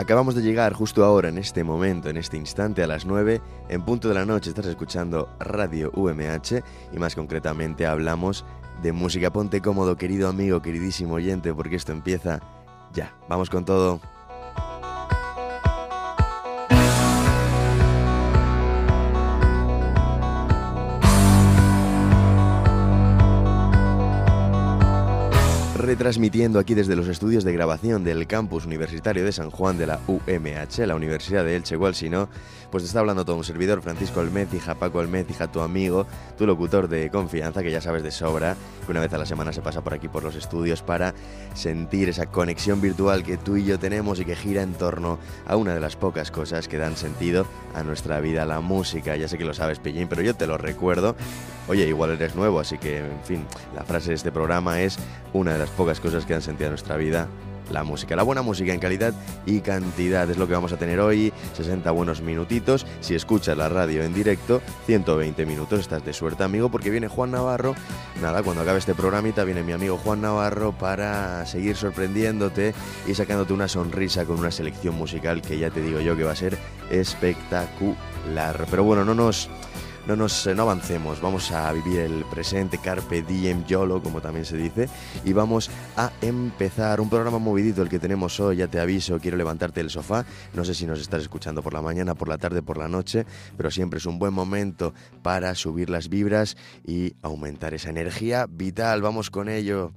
Acabamos de llegar justo ahora, en este momento, en este instante, a las 9, en punto de la noche, estás escuchando Radio UMH y más concretamente hablamos de música. Ponte cómodo, querido amigo, queridísimo oyente, porque esto empieza ya. Vamos con todo. Retransmitiendo aquí desde los estudios de grabación del campus universitario de San Juan de la UMH, la Universidad de Elche, igual si no, pues te está hablando todo un servidor, Francisco Almecija, Paco Almecija, tu amigo, tu locutor de confianza, que ya sabes de sobra, que una vez a la semana se pasa por aquí por los estudios para sentir esa conexión virtual que tú y yo tenemos y que gira en torno a una de las pocas cosas que dan sentido a nuestra vida, la música. Ya sé que lo sabes, Pillín, pero yo te lo recuerdo. Oye, igual eres nuevo, así que, en fin, la frase de este programa es una de las pocas cosas que dan sentido nuestra vida, la música. La buena música en calidad y cantidad es lo que vamos a tener hoy. 60 buenos minutitos. Si escuchas la radio en directo, 120 minutos. Estás de suerte, amigo, porque viene Juan Navarro. Nada, cuando acabe este programita, viene mi amigo Juan Navarro para seguir sorprendiéndote y sacándote una sonrisa con una selección musical que ya te digo yo que va a ser espectacular. Pero bueno, no nos no nos no avancemos, vamos a vivir el presente, carpe diem, YOLO, como también se dice, y vamos a empezar un programa movidito el que tenemos hoy, ya te aviso, quiero levantarte del sofá, no sé si nos estás escuchando por la mañana, por la tarde, por la noche, pero siempre es un buen momento para subir las vibras y aumentar esa energía vital, vamos con ello.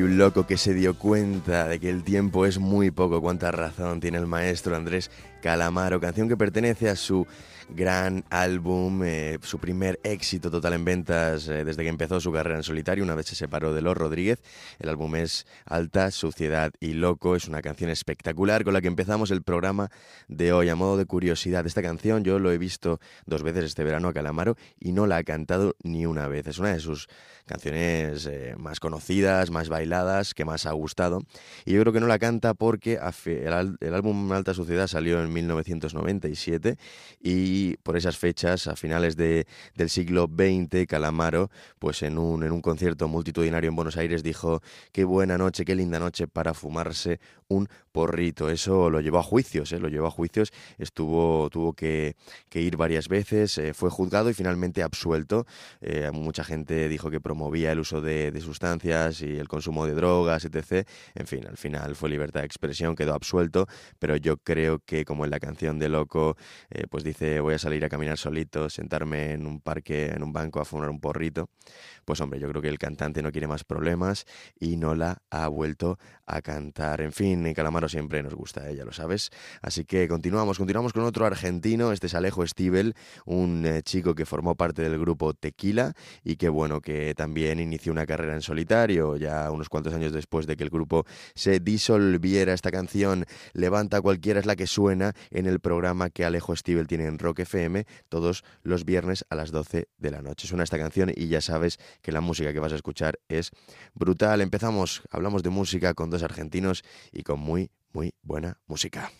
Un loco que se dio cuenta de que el tiempo es muy poco. Cuánta razón tiene el maestro Andrés Calamaro, canción que pertenece a su gran álbum, eh, su primer éxito total en ventas eh, desde que empezó su carrera en solitario, una vez se separó de Los Rodríguez. El álbum es Alta, Suciedad y Loco, es una canción espectacular con la que empezamos el programa de hoy. A modo de curiosidad, esta canción yo lo he visto dos veces este verano a Calamaro y no la ha cantado ni una vez. Es una de sus canciones eh, más conocidas, más bailadas, que más ha gustado. Y yo creo que no la canta porque el, el álbum Alta Suciedad salió en 1997 y por esas fechas, a finales de, del siglo XX, Calamaro, pues en un, en un concierto multitudinario en Buenos Aires dijo, qué buena noche, qué linda noche para fumarse un porrito. Eso lo llevó a juicios, ¿eh? lo llevó a juicios, estuvo, tuvo que, ir varias veces, eh, fue juzgado y finalmente absuelto. Eh, mucha gente dijo que promovía el uso de, sustancias y el consumo de drogas, etc. En fin, al final fue libertad de expresión, quedó absuelto, pero yo creo que como en la canción de Loco, pues dice, voy a salir a caminar solito, sentarme en un parque, en un banco a fumar un porrito, pues hombre, yo creo que el cantante no quiere más problemas y no la ha vuelto a cantar. En fin, en Calamaro siempre nos gusta, ella lo sabes. Así que continuamos, continuamos con otro argentino, este es Alejo Stivel, un eh, chico que formó parte del grupo Tequila y que bueno, que también inició una carrera en solitario ya unos cuantos años después de que el grupo se disolviera. Esta canción Levanta cualquiera es la que suena en el programa que Alejo Stivel tiene en Rock FM todos los viernes a las 12 de la noche. Suena esta canción y ya sabes que la música que vas a escuchar es brutal. Empezamos, hablamos de música con dos argentinos y con muy, muy buena música.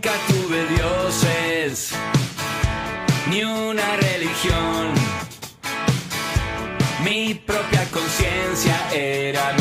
Nunca tuve dioses, ni una religión. Mi propia conciencia era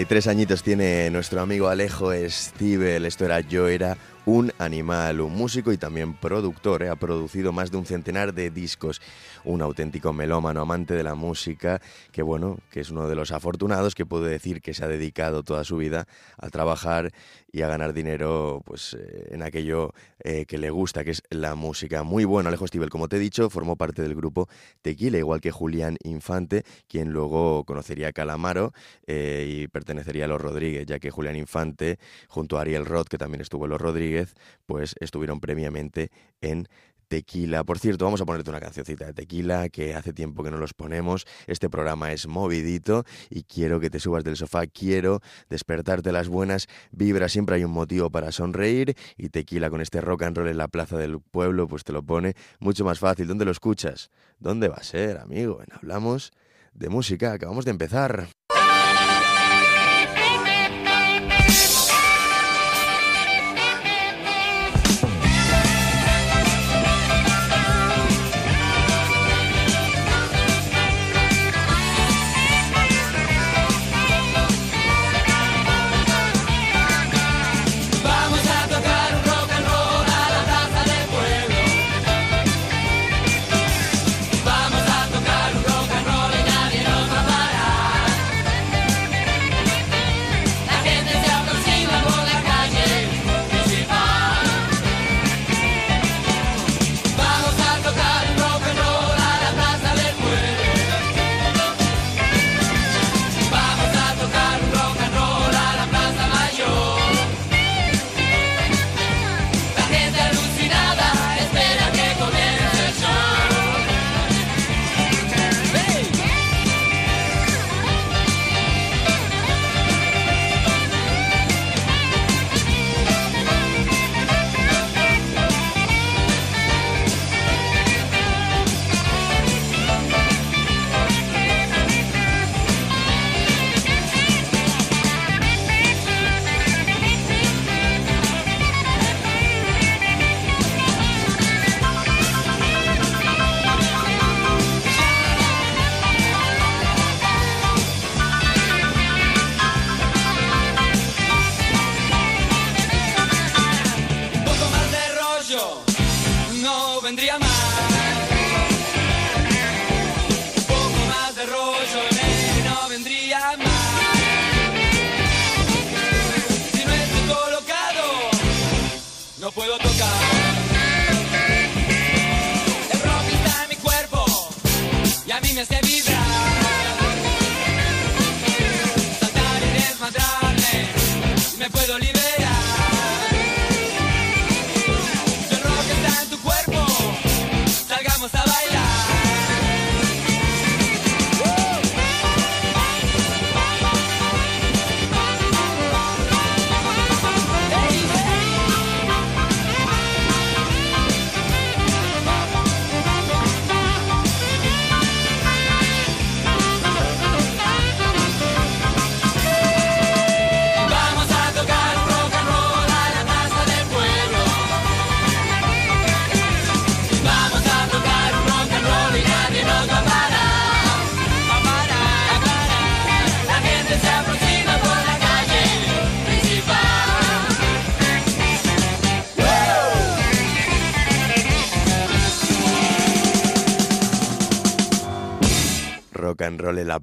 63 añitos tiene nuestro amigo Alejo Stivel. Esto era Yo era un animal, un músico y también productor. ¿eh? Ha producido más de un centenar de discos. Un auténtico melómano, amante de la música, que bueno, que es uno de los afortunados que puede decir que se ha dedicado toda su vida a trabajar y a ganar dinero pues eh, en aquello eh, que le gusta, que es la música. Muy bueno, Alejo Stivel, como te he dicho, formó parte del grupo Tequila, igual que Julián Infante, quien luego conocería a Calamaro y pertenecería a Los Rodríguez, ya que Julián Infante, junto a Ariel Roth, que también estuvo en Los Rodríguez, pues estuvieron previamente en Tequila. Por cierto, vamos a ponerte una cancioncita de Tequila que hace tiempo que no los ponemos. Este programa es movidito y quiero que te subas del sofá, quiero despertarte las buenas vibras. Siempre hay un motivo para sonreír y Tequila con este rock and roll en la plaza del pueblo pues te lo pone mucho más fácil. ¿Dónde lo escuchas? ¿Dónde va a ser, amigo? En Hablamos de música. Acabamos de empezar.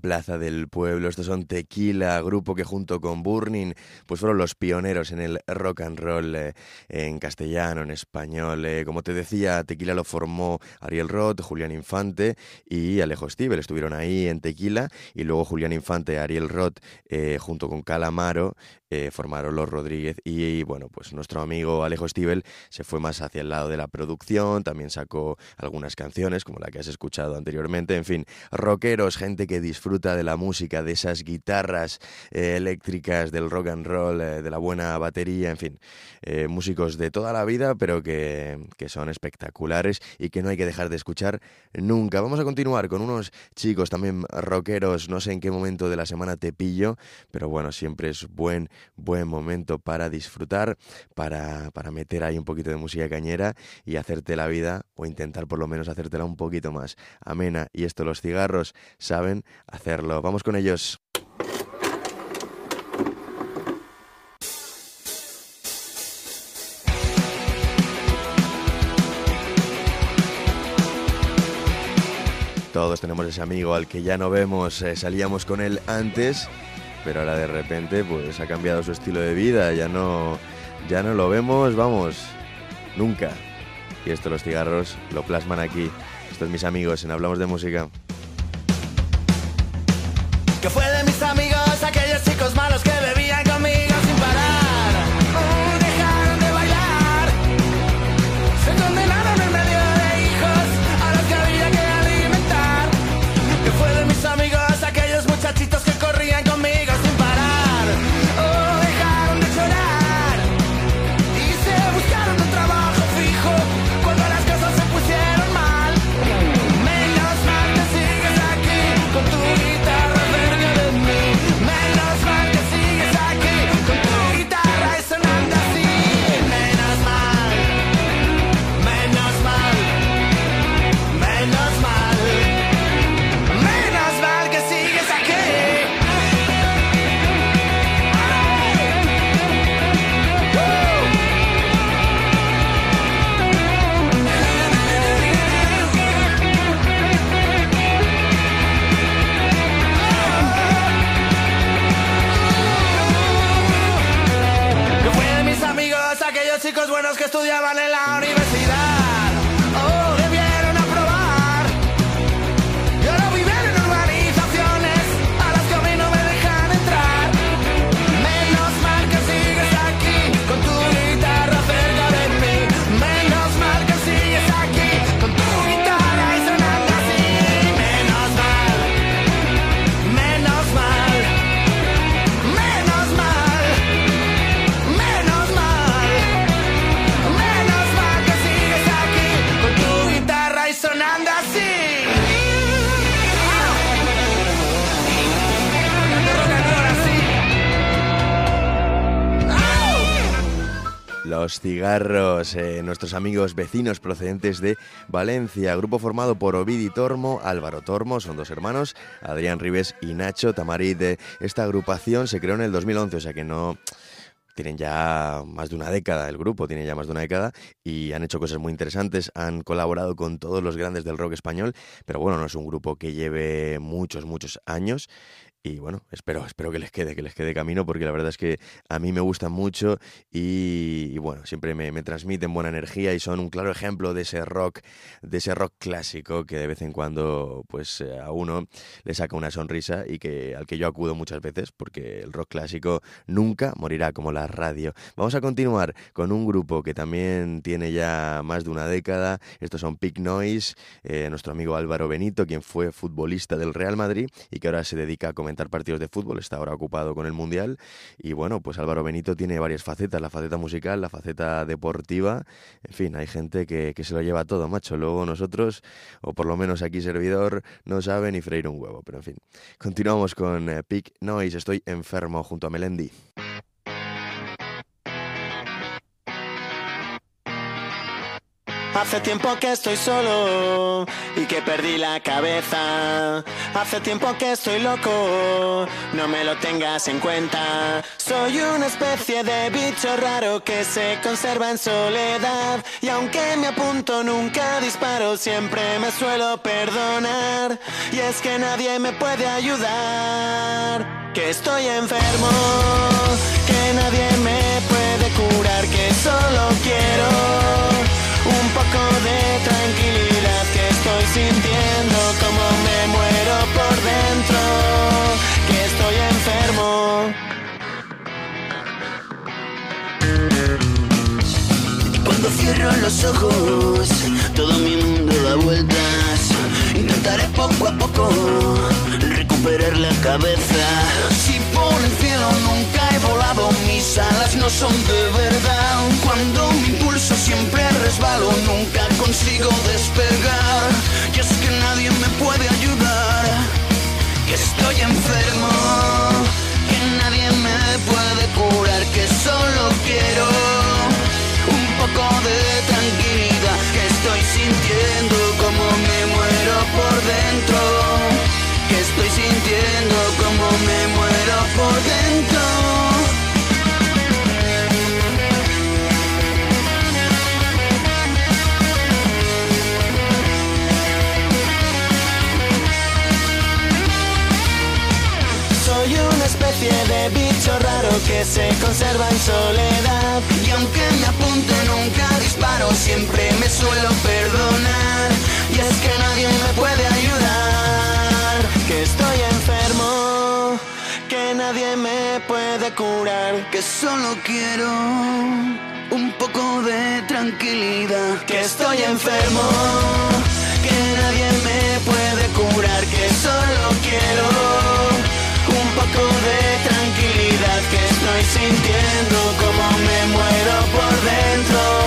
Plaza del pueblo. Estos son Tequila, grupo que junto con Burning pues fueron los pioneros en el rock and roll eh, en castellano, en español. Eh, como te decía, Tequila lo formó Ariel Roth, Julián Infante y Alejo Stivel. Estuvieron ahí en Tequila y luego Julián Infante, Ariel Roth eh, junto con Calamaro formaron los Rodríguez y, bueno, pues nuestro amigo Alejo Stivel se fue más hacia el lado de la producción, también sacó algunas canciones como la que has escuchado anteriormente, en fin, rockeros, gente que disfruta de la música, de esas guitarras eh, eléctricas, del rock and roll, eh, de la buena batería, en fin, eh, músicos de toda la vida, pero que, que son espectaculares y que no hay que dejar de escuchar nunca. Vamos a continuar con unos chicos también rockeros, no sé en qué momento de la semana te pillo, pero bueno, siempre es buen, buen momento para disfrutar, para, para meter ahí un poquito de música cañera y hacerte la vida, o intentar por lo menos hacértela un poquito más amena. Y esto los cigarros saben Vamos con ellos. Todos tenemos ese amigo al que ya no vemos, eh, salíamos con él antes, pero ahora de repente pues ha cambiado su estilo de vida, ya no, ya no lo vemos, vamos, nunca. Y esto los cigarros lo plasman aquí. Estos mis amigos en Hablamos de Música. Que fue de mis amigos aquellos chicos malos que Cigarros, eh, nuestros amigos vecinos procedentes de Valencia, grupo formado por Ovidi Tormo, Álvaro Tormo, son dos hermanos, Adrián Ribes y Nacho Tamarit. Eh, Esta agrupación se creó en el 2011, o sea que no tienen ya más de una década, el grupo tiene ya más de una década y han hecho cosas muy interesantes, han colaborado con todos los grandes del rock español, pero bueno, no es un grupo que lleve muchos, muchos años y bueno, espero, espero que les quede, que les quede camino, porque la verdad es que a mí me gustan mucho y, bueno, siempre me, me transmiten buena energía y son un claro ejemplo de ese rock, de ese rock clásico que de vez en cuando pues eh, a uno le saca una sonrisa y que al que yo acudo muchas veces, porque el rock clásico nunca morirá como la radio. Vamos a continuar con un grupo que también tiene ya más de una década. Estos son Pick Noise, eh, nuestro amigo Álvaro Benito, quien fue futbolista del Real Madrid y que ahora se dedica a comentar partidos de fútbol, está ahora ocupado con el Mundial. Y bueno, pues Álvaro Benito tiene varias facetas, la faceta musical, la faceta deportiva. En fin, hay gente que, que se lo lleva todo, macho. Luego nosotros, o por lo menos aquí servidor, no sabe ni freír un huevo. Pero en fin, continuamos con eh, Pick Noise, estoy enfermo junto a Melendi. Hace tiempo que estoy solo y que perdí la cabeza. Hace tiempo que estoy loco, no me lo tengas en cuenta. Soy una especie de bicho raro que se conserva en soledad. Y aunque me apunto, nunca disparo, siempre me suelo perdonar. Y es que nadie me puede ayudar, que estoy enfermo, que nadie me puede curar, que solo quiero un poco de tranquilidad que estoy sintiendo como me muero por dentro, que estoy enfermo. Y cuando cierro los ojos, todo mi mundo da vueltas. Intentaré poco a poco recuperar la cabeza. Si por el cielo nunca he volado, mis alas no son de verdad. Cuando mi impulso siempre resbalo, nunca consigo despegar. Y es que nadie me puede ayudar, se conserva en soledad. Y aunque me apunte nunca disparo, siempre me suelo perdonar. Y es que nadie me puede ayudar. Que estoy enfermo, que nadie me puede curar. Que solo quiero un poco de tranquilidad. Que estoy enfermo, que nadie me puede curar. Que solo quiero un poco de tranquilidad. Que estoy sintiendo como me muero por dentro.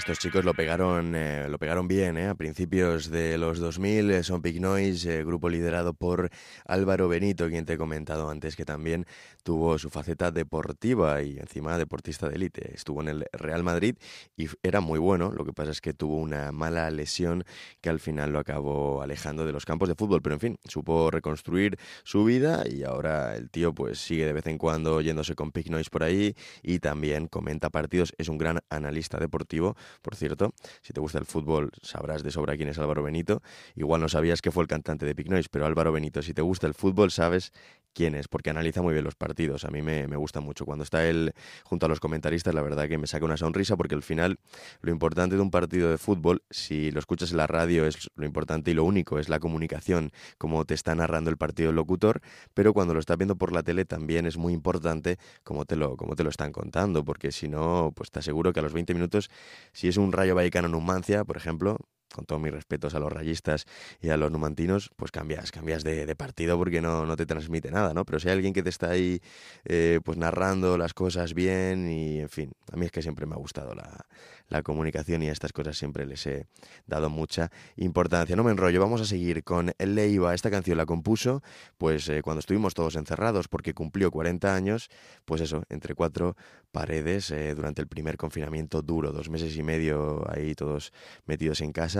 Estos chicos lo pegaron, eh, lo pegaron bien, ¿eh? A principios de los 2000 eh, son Big Noise, eh, grupo liderado por Álvaro Benito, quien te he comentado antes que también tuvo su faceta deportiva y encima deportista de élite. Estuvo en el Real Madrid y era muy bueno, lo que pasa es que tuvo una mala lesión que al final lo acabó alejando de los campos de fútbol, pero en fin, supo reconstruir su vida y ahora el tío pues sigue de vez en cuando yéndose con Big Noise por ahí y también comenta partidos, es un gran analista deportivo, por cierto, si te gusta el fútbol sabrás de sobra quién es Álvaro Benito, igual no sabías que fue el cantante de Big Noise, pero Álvaro Benito, si te gusta el fútbol sabes quién es, porque analiza muy bien los partidos, a mí me, me gusta mucho, cuando está él junto a los comentaristas, la verdad que me saca una sonrisa, porque al final lo importante de un partido de fútbol, si lo escuchas en la radio es lo importante y lo único, es la comunicación, como te está narrando el partido el locutor, pero cuando lo estás viendo por la tele también es muy importante cómo te lo, cómo te lo están contando, porque si no, pues te aseguro que a los 20 minutos, si es un Rayo Vallecano Numancia, por ejemplo, con todos mis respetos a los rayistas y a los numantinos, pues cambias, cambias de, partido porque no, no te transmite nada, ¿no? Pero si hay alguien que te está ahí eh, pues narrando las cosas bien y, en fin, a mí es que siempre me ha gustado la, la comunicación y a estas cosas siempre les he dado mucha importancia. No me enrollo, vamos a seguir con Leiva. Esta canción la compuso pues eh, cuando estuvimos todos encerrados porque cumplió 40 años, pues eso, entre cuatro paredes eh, durante el primer confinamiento duro, dos meses y medio ahí todos metidos en casa.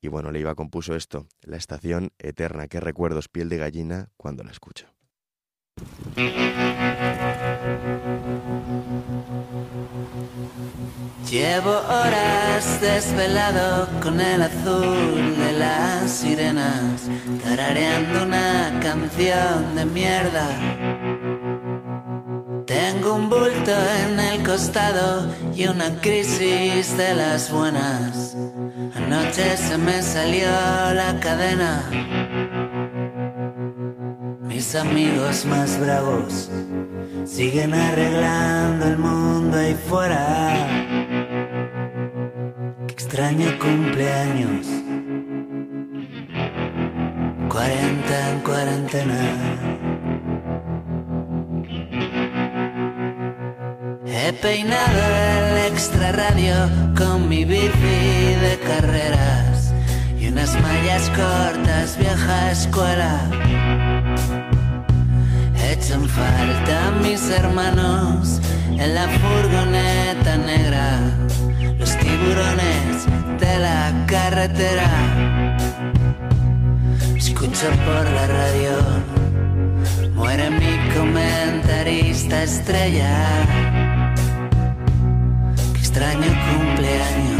Y bueno, Leiva compuso esto, La estación eterna, qué recuerdos, piel de gallina cuando la escucho. Llevo horas desvelado con el azul de las sirenas, tarareando una canción de mierda. Un bulto en el costado y una crisis de las buenas. Anoche se me salió la cadena. Mis amigos más bravos siguen arreglando el mundo ahí fuera. Qué extraño cumpleaños. 40 en cuarentena. He peinado el extra radio con mi bici de carreras y unas mallas cortas, vieja escuela. Echan falta mis hermanos en la furgoneta negra, los tiburones de la carretera. Escucho por la radio, muere mi comentarista estrella. Extraño cumpleaños.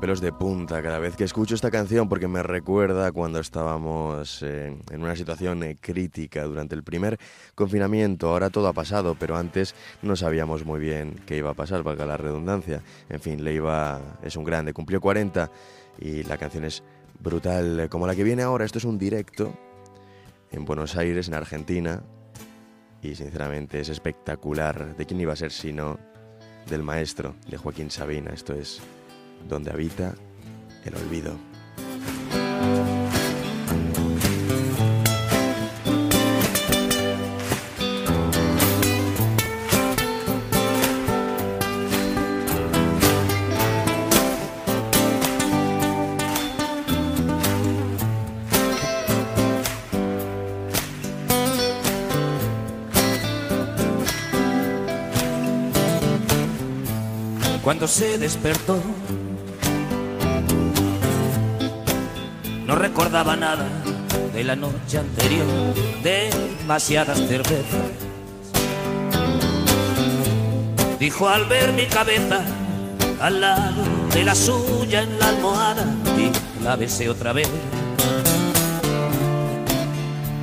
Pelos de punta cada vez que escucho esta canción porque me recuerda cuando estábamos eh, en una situación eh, crítica durante el primer confinamiento. Ahora todo ha pasado, pero antes no sabíamos muy bien qué iba a pasar, valga la redundancia. En fin, le iba es un grande, cumplió 40 y la canción es brutal como la que viene ahora. Esto es un directo en Buenos Aires, en Argentina, y sinceramente es espectacular. ¿De quién iba a ser sino del maestro, de Joaquín Sabina? Esto es donde habita el olvido. Cuando se despertó, no recordaba nada de la noche anterior, demasiadas cervezas. Dijo al ver mi cabeza al lado de la suya en la almohada y la besé otra vez.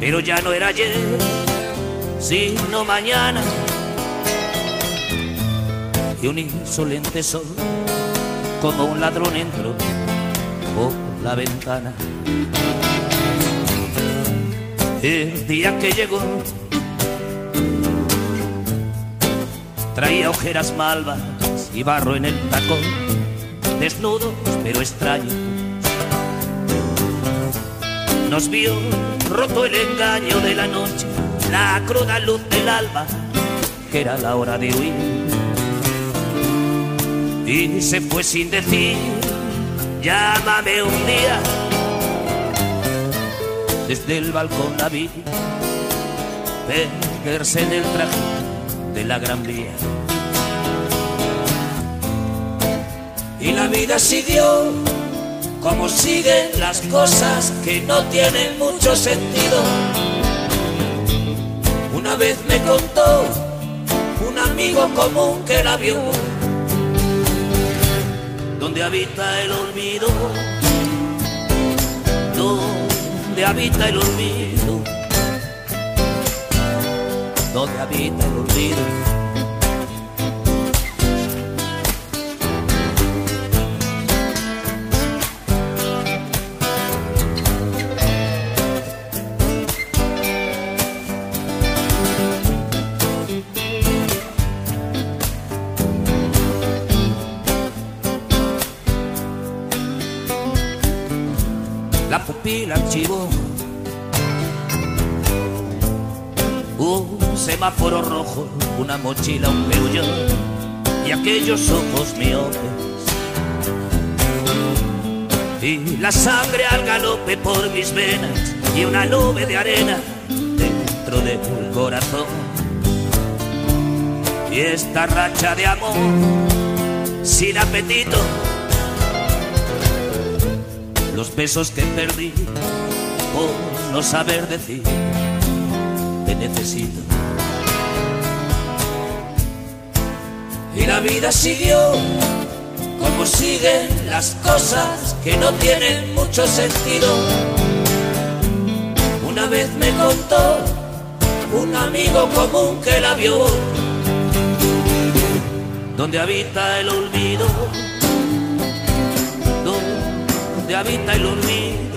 Pero ya no era ayer, sino mañana y un insolente sol como un ladrón entró ventana. El día que llegó traía ojeras malvas y barro en el tacón, desnudos pero extraños. Nos vio roto el engaño de la noche, la cruda luz del alba, que era la hora de huir y se fue sin decir, llámame un día. Desde el balcón la vi perderse en el traje de la gran vía. Y la vida siguió como siguen las cosas que no tienen mucho sentido. Una vez me contó un amigo común que la vio donde habita el olvido, donde habita el olvido, donde habita el olvido. Mochila, un peullo y aquellos ojos miopes. Y la sangre al galope por mis venas y una nube de arena dentro del corazón. Y esta racha de amor sin apetito. Los besos que perdí por no saber decir te necesito. La vida siguió como siguen las cosas que no tienen mucho sentido. Una vez me contó un amigo común que la vio, donde habita el olvido, donde habita el olvido,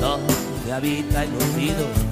donde habita el olvido,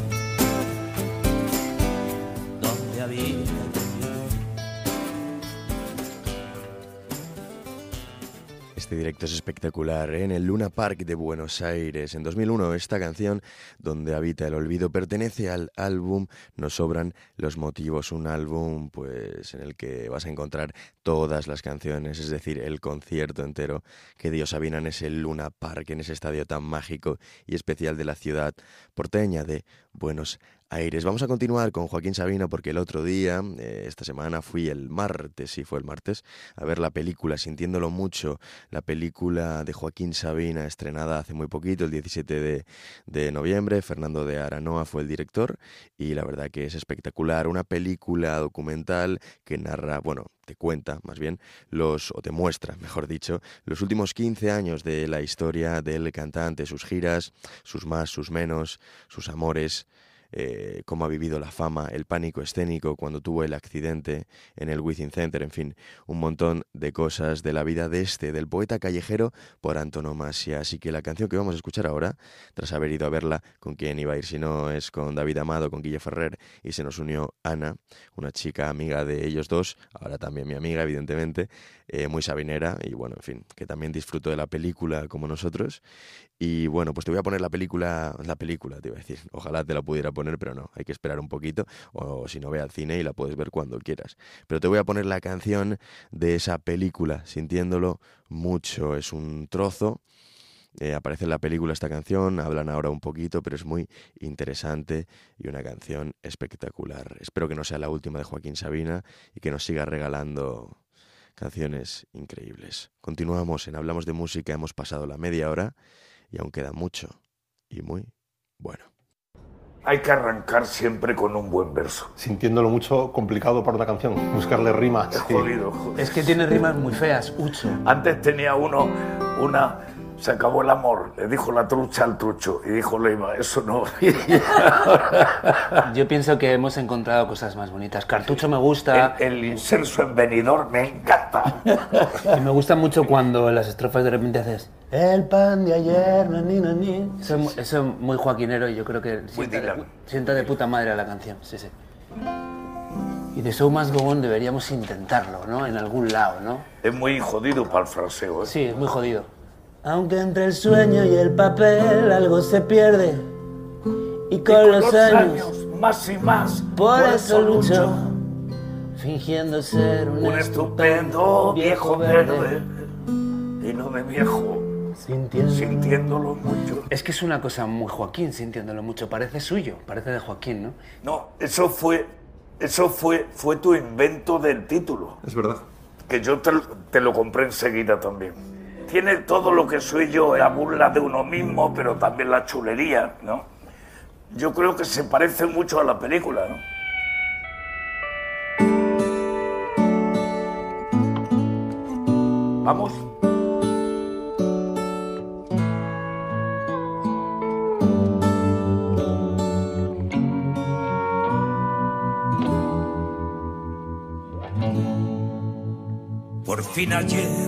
Este directo es espectacular. ¿eh? En el Luna Park de Buenos Aires, en 2001, esta canción, Donde habita el olvido, pertenece al álbum Nos sobran los motivos, un álbum pues en el que vas a encontrar todas las canciones, es decir, el concierto entero que dio Sabina en ese Luna Park, en ese estadio tan mágico y especial de la ciudad porteña de Buenos Aires. Vamos a continuar con Joaquín Sabina porque el otro día, eh, esta semana, fui el martes, sí fue el martes, a ver la película, sintiéndolo mucho, la película de Joaquín Sabina, estrenada hace muy poquito, el 17 de, de noviembre. Fernando de Aranoa fue el director y la verdad que es espectacular. Una película documental que narra, bueno, te cuenta más bien, los, o te muestra, mejor dicho, los últimos 15 años de la historia del cantante, sus giras, sus más, sus menos, sus amores, eh, cómo ha vivido la fama, el pánico escénico cuando tuvo el accidente en el Within Center, en fin, un montón de cosas de la vida de este, del poeta callejero por antonomasia. Así que la canción que vamos a escuchar ahora, tras haber ido a verla, con quién iba a ir si no es con David Amado, con Guille Ferrer, y se nos unió Ana, una chica amiga de ellos dos, ahora también mi amiga, evidentemente, eh, muy sabinera, y bueno, en fin, que también disfrutó de la película como nosotros. Y bueno, pues te voy a poner la película, la película, te iba a decir, ojalá te la pudiera poner, pero no, hay que esperar un poquito, o si no, ve al cine y la puedes ver cuando quieras. Pero te voy a poner la canción de esa película, sintiéndolo mucho, es un trozo. eh, aparece en la película esta canción, hablan ahora un poquito, pero es muy interesante y una canción espectacular. Espero que no sea la última de Joaquín Sabina y que nos siga regalando canciones increíbles. Continuamos en Hablamos de Música, hemos pasado la media hora y aún queda mucho y muy bueno. Hay que arrancar siempre con un buen verso. Sintiéndolo mucho complicado para una canción, buscarle rimas. Es jodido. Es que tiene rimas muy feas, Ucho. Antes tenía uno, una, se acabó el amor, le dijo la trucha al trucho y dijo Leiva, eso no. Yo pienso que hemos encontrado cosas más bonitas. Cartucho me gusta. el, el inserso en venidor me encanta. Y me gusta mucho cuando en las estrofas de repente haces El pan de ayer, nani, nani. Eso, es mu- eso es muy joaquinero y yo creo que sienta de, sienta de puta madre a la canción. Sí, sí. Y de Show Must Go On deberíamos intentarlo, ¿no? En algún lado, ¿no? Es muy jodido para el fraseo. ¿eh? Sí, es muy jodido. Aunque entre el sueño y el papel algo se pierde. Y Y con los años, más y más, por eso lucho. Fingiendo ser un, Un estupendo viejo verde. Y no de viejo, Sintiendo. sintiéndolo mucho. Es que es una cosa muy Joaquín, sintiéndolo mucho. Parece suyo, parece de Joaquín, ¿no? No, eso fue, eso fue, fue tu invento del título. Es verdad. que yo te, te lo compré enseguida también. Tiene todo lo que soy yo, la burla de uno mismo, pero también la chulería, ¿no? Yo creo que se parece mucho a la película, ¿no? Vamos. Por fin ayer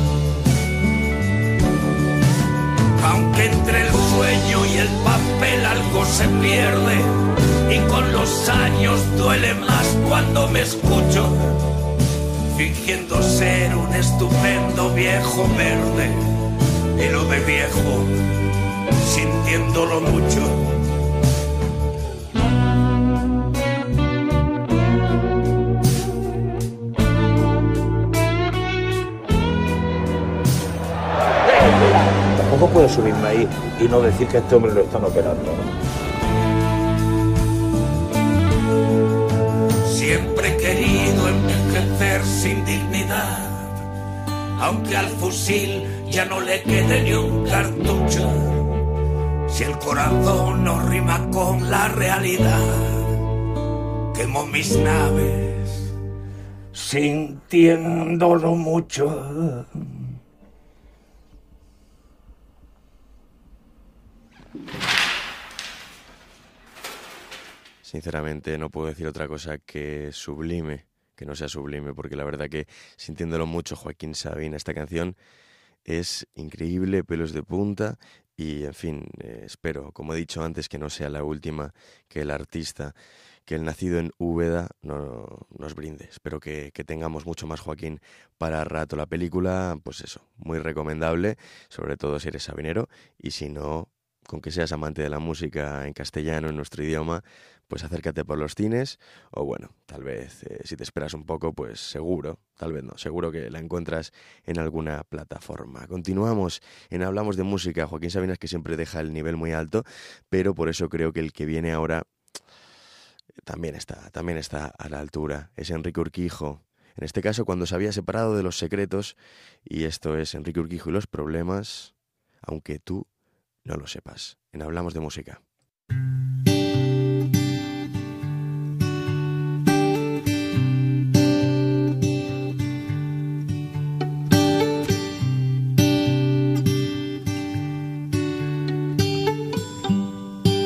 Aunque entre el sueño y el papel algo se pierde, y con los años duele más cuando me escucho, fingiendo ser un estupendo viejo verde, y lo de viejo, sintiéndolo mucho. Tampoco puedo subirme ahí y no decir que a este hombre lo están operando. ¿no? Siempre he querido envejecer sin dignidad, aunque al fusil ya no le quede ni un cartucho. Si el corazón no rima con la realidad, quemo mis naves sintiéndolo mucho. Sinceramente no puedo decir otra cosa que sublime, que no sea sublime, porque la verdad que sintiéndolo mucho Joaquín Sabina, esta canción es increíble, pelos de punta y en fin, eh, espero, como he dicho antes, que no sea la última que el artista, que el nacido en Úbeda no, nos brinde. Espero que, que tengamos mucho más Joaquín para rato. La película, pues eso, muy recomendable, sobre todo si eres sabinero y si no, con que seas amante de la música en castellano, en nuestro idioma, pues acércate por los cines o bueno, tal vez eh, si te esperas un poco, pues seguro, tal vez no, seguro que la encuentras en alguna plataforma. Continuamos en Hablamos de Música, Joaquín Sabinas que siempre deja el nivel muy alto, pero por eso creo que el que viene ahora también está, también está a la altura, es Enrique Urquijo. En este caso, cuando se había separado de los secretos, y esto es Enrique Urquijo y los problemas, aunque tú no lo sepas. En Hablamos de Música.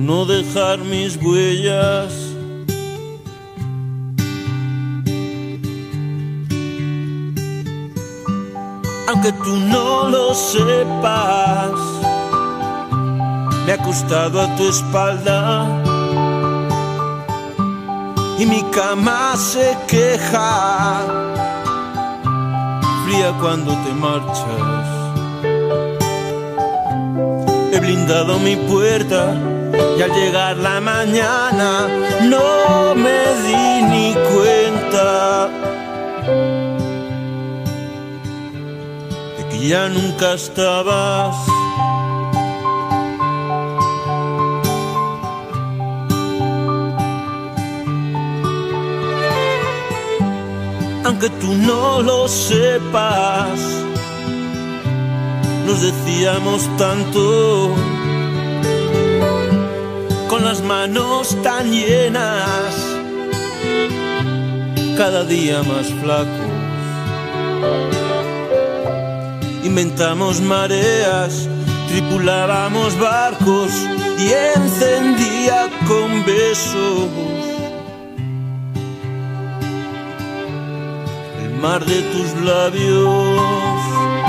no dejar mis huellas. Aunque tú no lo sepas, me ha acostado a tu espalda y mi cama se queja, fría cuando te marchas. He blindado mi puerta y al llegar la mañana no me di ni cuenta de que ya nunca estabas. Aunque tú no lo sepas, nos decíamos tanto con las manos tan llenas, cada día más flacos. Inventamos mareas, tripulábamos barcos y encendía con besos el mar de tus labios.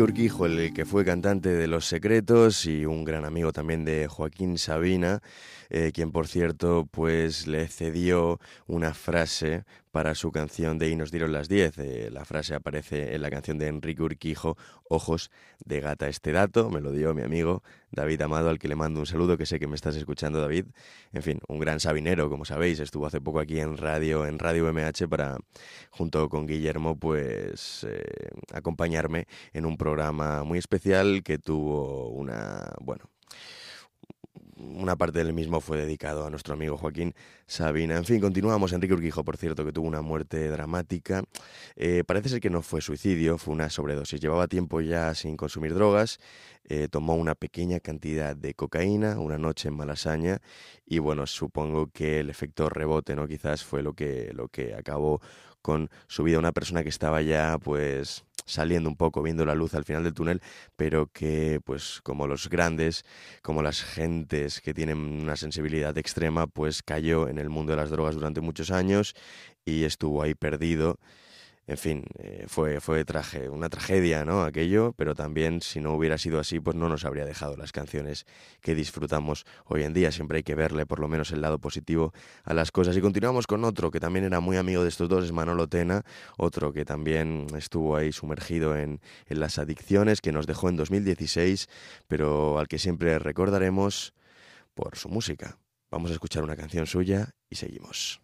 El que fue cantante de Los Secretos y un gran amigo también de Joaquín Sabina, eh, quien por cierto pues le cedió una frase para su canción de Y nos dieron las 10. Eh, la frase aparece en la canción de Enrique Urquijo, Ojos de Gata. Este dato me lo dio mi amigo David Amado, al que le mando un saludo, que sé que me estás escuchando, David. En fin, un gran sabinero, como sabéis, estuvo hace poco aquí en radio, en Radio MH, para, junto con Guillermo, pues eh, acompañarme en un programa muy especial que tuvo una, bueno, una parte del mismo fue dedicado a nuestro amigo Joaquín Sabina. En fin, continuamos. Enrique Urquijo, por cierto, que tuvo una muerte dramática. Eh, parece ser que no fue suicidio, fue una sobredosis. Llevaba tiempo ya sin consumir drogas. eh, tomó una pequeña cantidad de cocaína una noche en Malasaña y bueno, supongo que el efecto rebote, ¿no? Quizás fue lo que, lo que acabó con su vida. Una persona que estaba ya, pues, saliendo un poco, viendo la luz al final del túnel, pero que, pues, como los grandes, como las gentes que tienen una sensibilidad extrema, pues cayó en el mundo de las drogas durante muchos años y estuvo ahí perdido. En fin, eh, fue, fue traje, una tragedia, ¿no? Aquello, pero también si no hubiera sido así, pues no nos habría dejado las canciones que disfrutamos hoy en día. Siempre hay que verle por lo menos el lado positivo a las cosas. Y continuamos con otro que también era muy amigo de estos dos, es Manolo Tena, otro que también estuvo ahí sumergido en, en las adicciones, que nos dejó en 2016, pero al que siempre recordaremos por su música. Vamos a escuchar una canción suya y seguimos.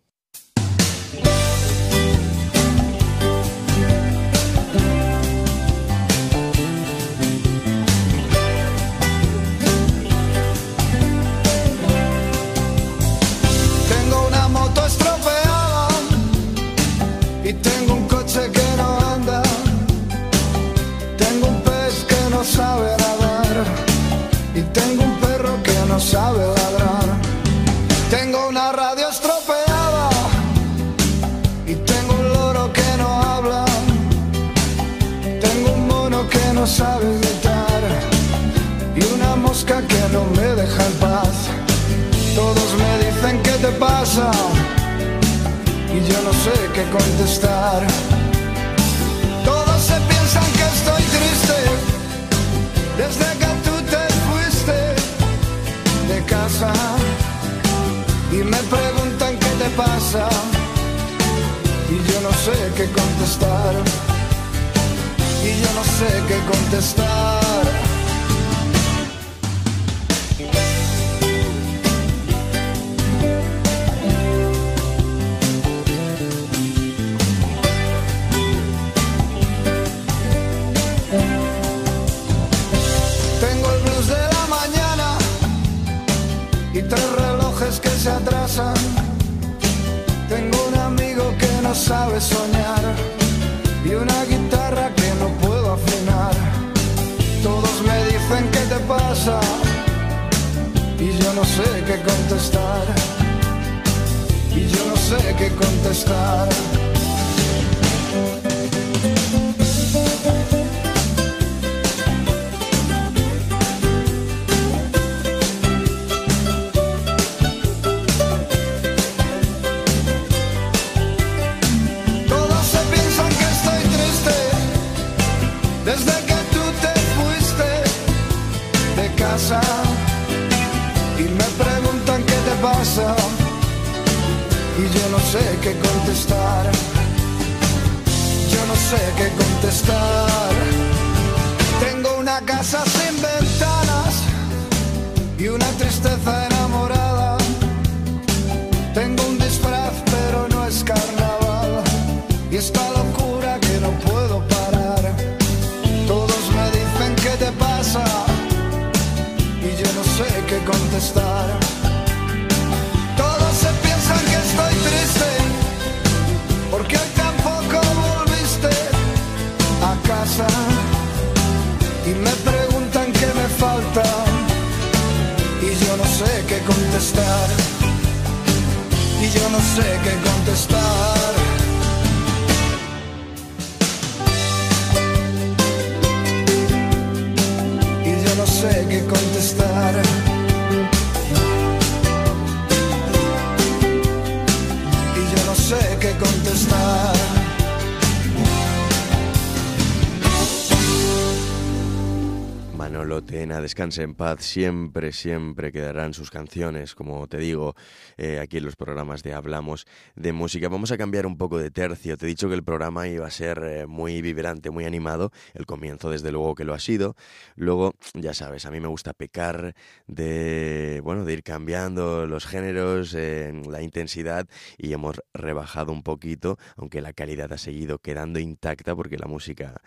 Descanse en paz, siempre, siempre quedarán sus canciones, como te digo, eh, aquí en los programas de Hablamos de Música. Vamos a cambiar un poco de tercio, te he dicho que el programa iba a ser eh, muy vibrante, muy animado, el comienzo desde luego que lo ha sido, luego, ya sabes, a mí me gusta pecar de, bueno, de ir cambiando los géneros, eh, la intensidad y hemos rebajado un poquito, aunque la calidad ha seguido quedando intacta porque la música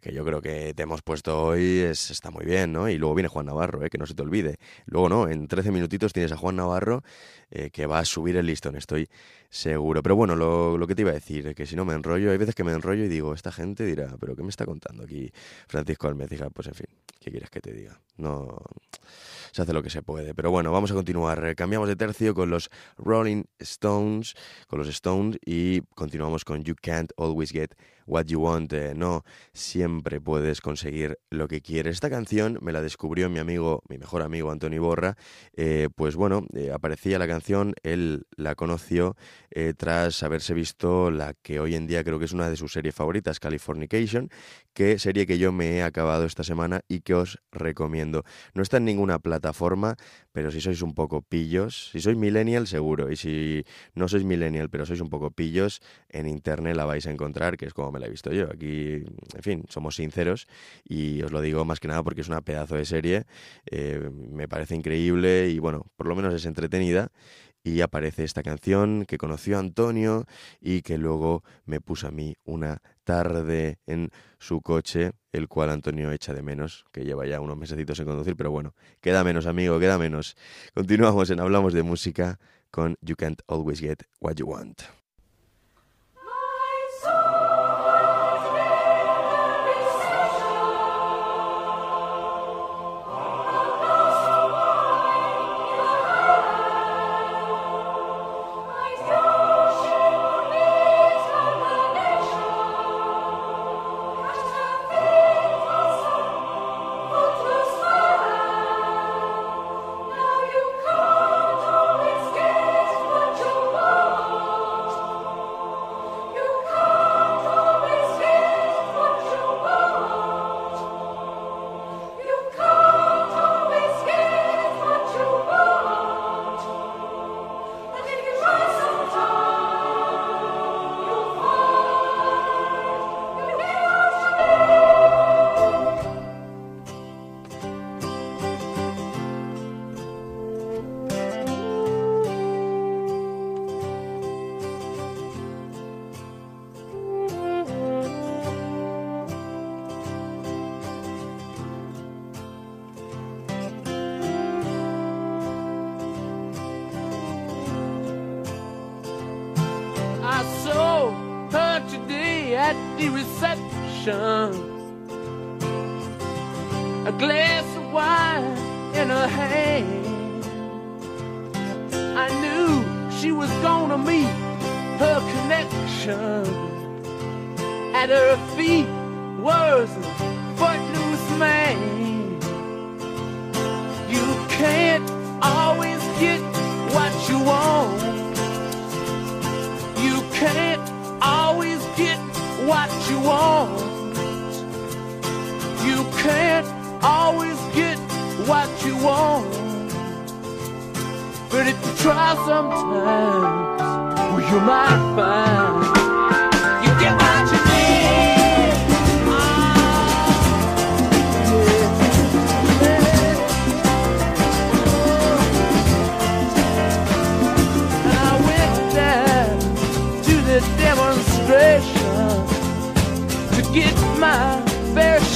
que yo creo que te hemos puesto hoy es, está muy bien, ¿no? Y luego viene Juan Navarro, ¿eh? que no se te olvide. Luego no, en 13 minutitos tienes a Juan Navarro que va a subir el listón, estoy seguro. Pero bueno, lo, lo que te iba a decir, que si no me enrollo, hay veces que me enrollo y digo, esta gente dirá, pero ¿qué me está contando aquí Francisco Almeida? Pues en fin, ¿qué quieres que te diga? No se hace lo que se puede. Pero bueno, vamos a continuar. Cambiamos de tercio con los Rolling Stones, con los Stones y continuamos con You Can't Always Get What You Want. Eh, no, siempre puedes conseguir lo que quieres. Esta canción me la descubrió mi amigo, mi mejor amigo Antonio Borra. Eh, pues bueno, eh, aparecía la canción, él la conoció tras haberse visto la que hoy en día creo que es una de sus series favoritas, Californication, que serie que yo me he acabado esta semana y que os recomiendo. No está en ninguna plataforma, pero si sois un poco pillos, si sois millennial seguro, y si no sois millennial pero sois un poco pillos, en internet la vais a encontrar, que es como me la he visto yo. Aquí, en fin, somos sinceros y os lo digo más que nada porque es una pedazo de serie, eh, me parece increíble y bueno, por lo menos es entretenida y aparece esta canción que conoció Antonio y que luego me puso a mí una tarde en su coche, el cual Antonio echa de menos, que lleva ya unos mesecitos en conducir, pero bueno, queda menos amigo, queda menos. Continuamos en Hablamos de Música con You Can't Always Get What You Want.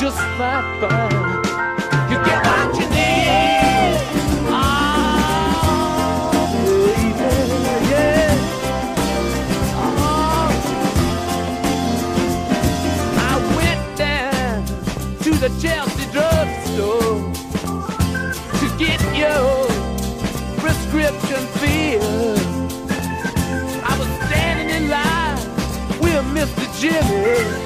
just that bad. You get what you need. Oh, baby, yeah. Oh. I went down to the Chelsea drugstore to get your prescription filled. I was standing in line with Mr. Jimmy.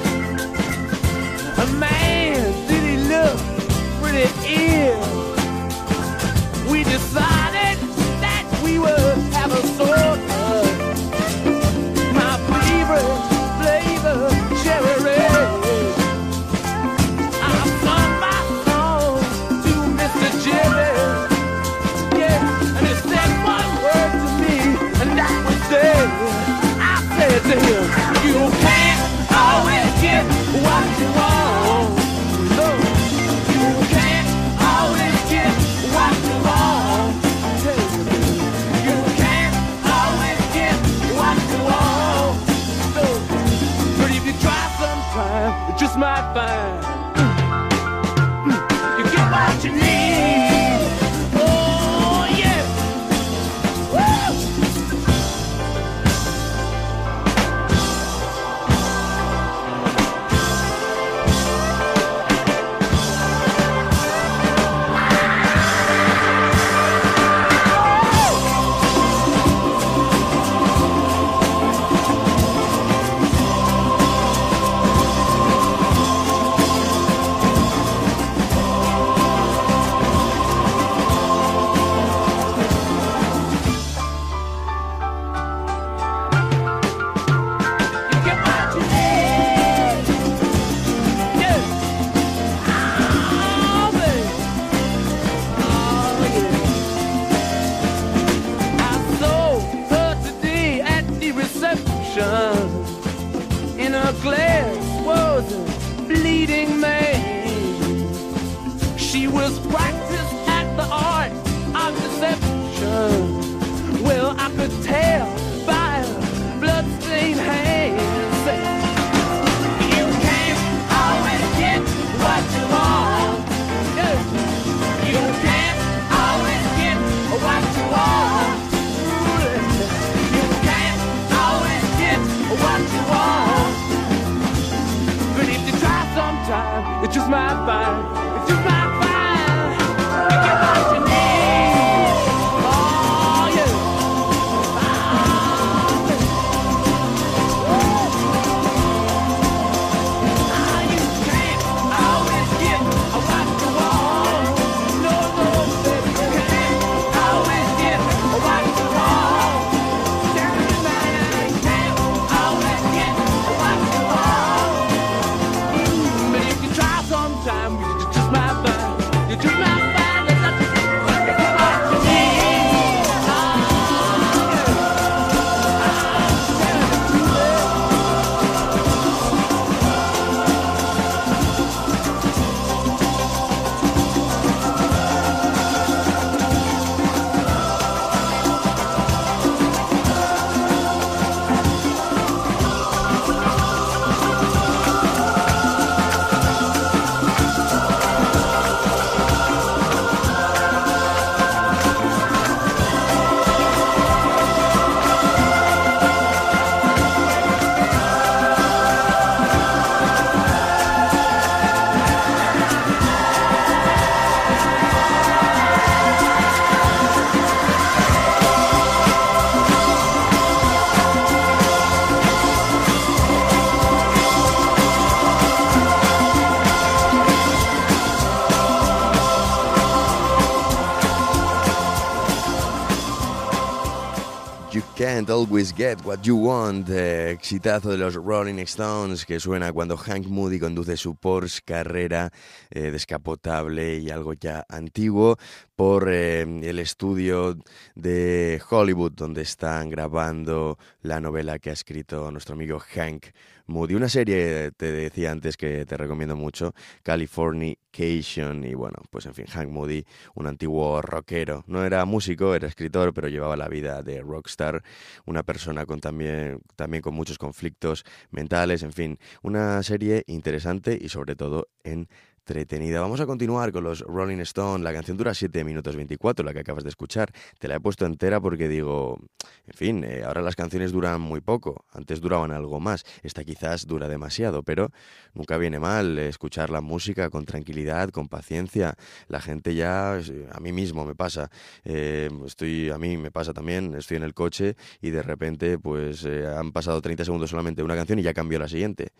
Always Get What You Want, eh, exitazo de los Rolling Stones que suena cuando Hank Moody conduce su Porsche carrera eh, descapotable y algo ya antiguo por eh, el estudio de Hollywood donde están grabando la novela que ha escrito nuestro amigo Hank Moody. Una serie, te decía antes, que te recomiendo mucho, Californication. Y bueno, pues en fin, Hank Moody, un antiguo rockero. No era músico, era escritor, pero llevaba la vida de rockstar. Una persona con también, también con muchos conflictos mentales. En fin, una serie interesante y sobre todo en entretenida. Vamos a continuar con los Rolling Stone. La canción dura 7 minutos 24, la que acabas de escuchar. Te la he puesto entera porque digo, en fin, eh, ahora las canciones duran muy poco. Antes duraban algo más. Esta quizás dura demasiado, pero nunca viene mal escuchar la música con tranquilidad, con paciencia. La gente ya, a mí mismo me pasa. Eh, estoy, a mí me pasa también. Estoy en el coche y de repente, pues eh, han pasado 30 segundos solamente de una canción y ya cambió la siguiente.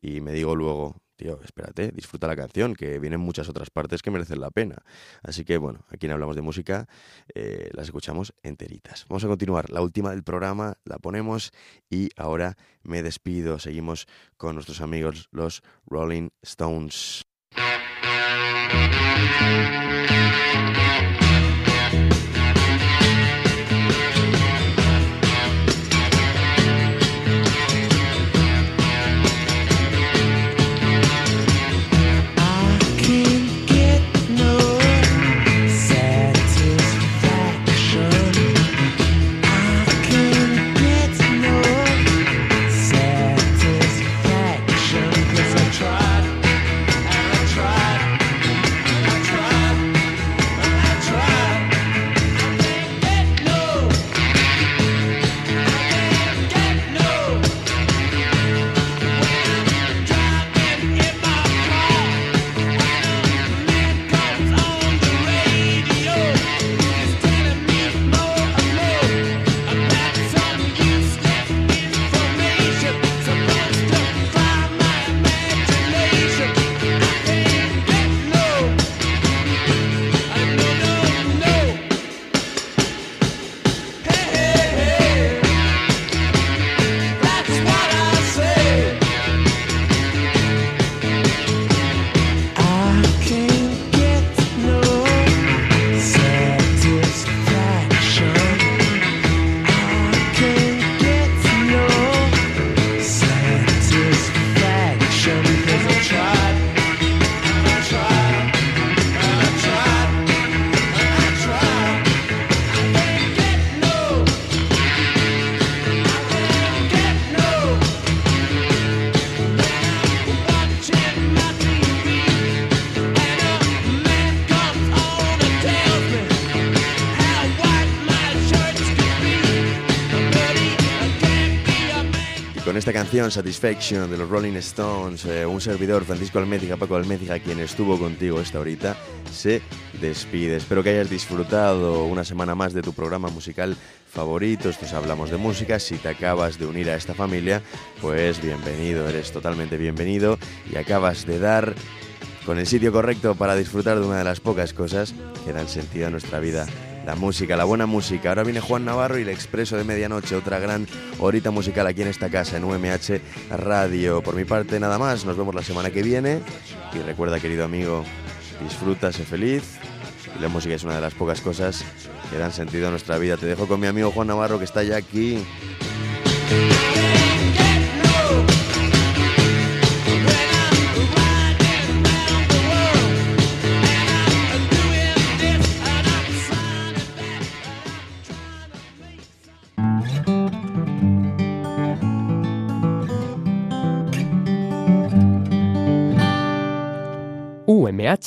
Y me digo luego, tío, espérate, disfruta la canción, que vienen muchas otras partes que merecen la pena. Así que bueno, aquí en Hablamos de Música eh, las escuchamos enteritas. Vamos a continuar, la última del programa la ponemos y ahora me despido. Seguimos con nuestros amigos los Rolling Stones. Satisfaction, de los Rolling Stones, eh, un servidor, Francisco Almécija, Paco Almécija, quien estuvo contigo esta horita, se despide. Espero que hayas disfrutado una semana más de tu programa musical favorito. Estos hablamos de música. Si te acabas de unir a esta familia, pues bienvenido, eres totalmente bienvenido y acabas de dar con el sitio correcto para disfrutar de una de las pocas cosas que dan sentido a nuestra vida. La música, la buena música. Ahora viene Juan Navarro y el Expreso de Medianoche, otra gran horita musical aquí en esta casa, en UMH Radio. Por mi parte, nada más. Nos vemos la semana que viene. Y recuerda, querido amigo, disfruta, sé feliz. La música es una de las pocas cosas que dan sentido a nuestra vida. Te dejo con mi amigo Juan Navarro, que está ya aquí.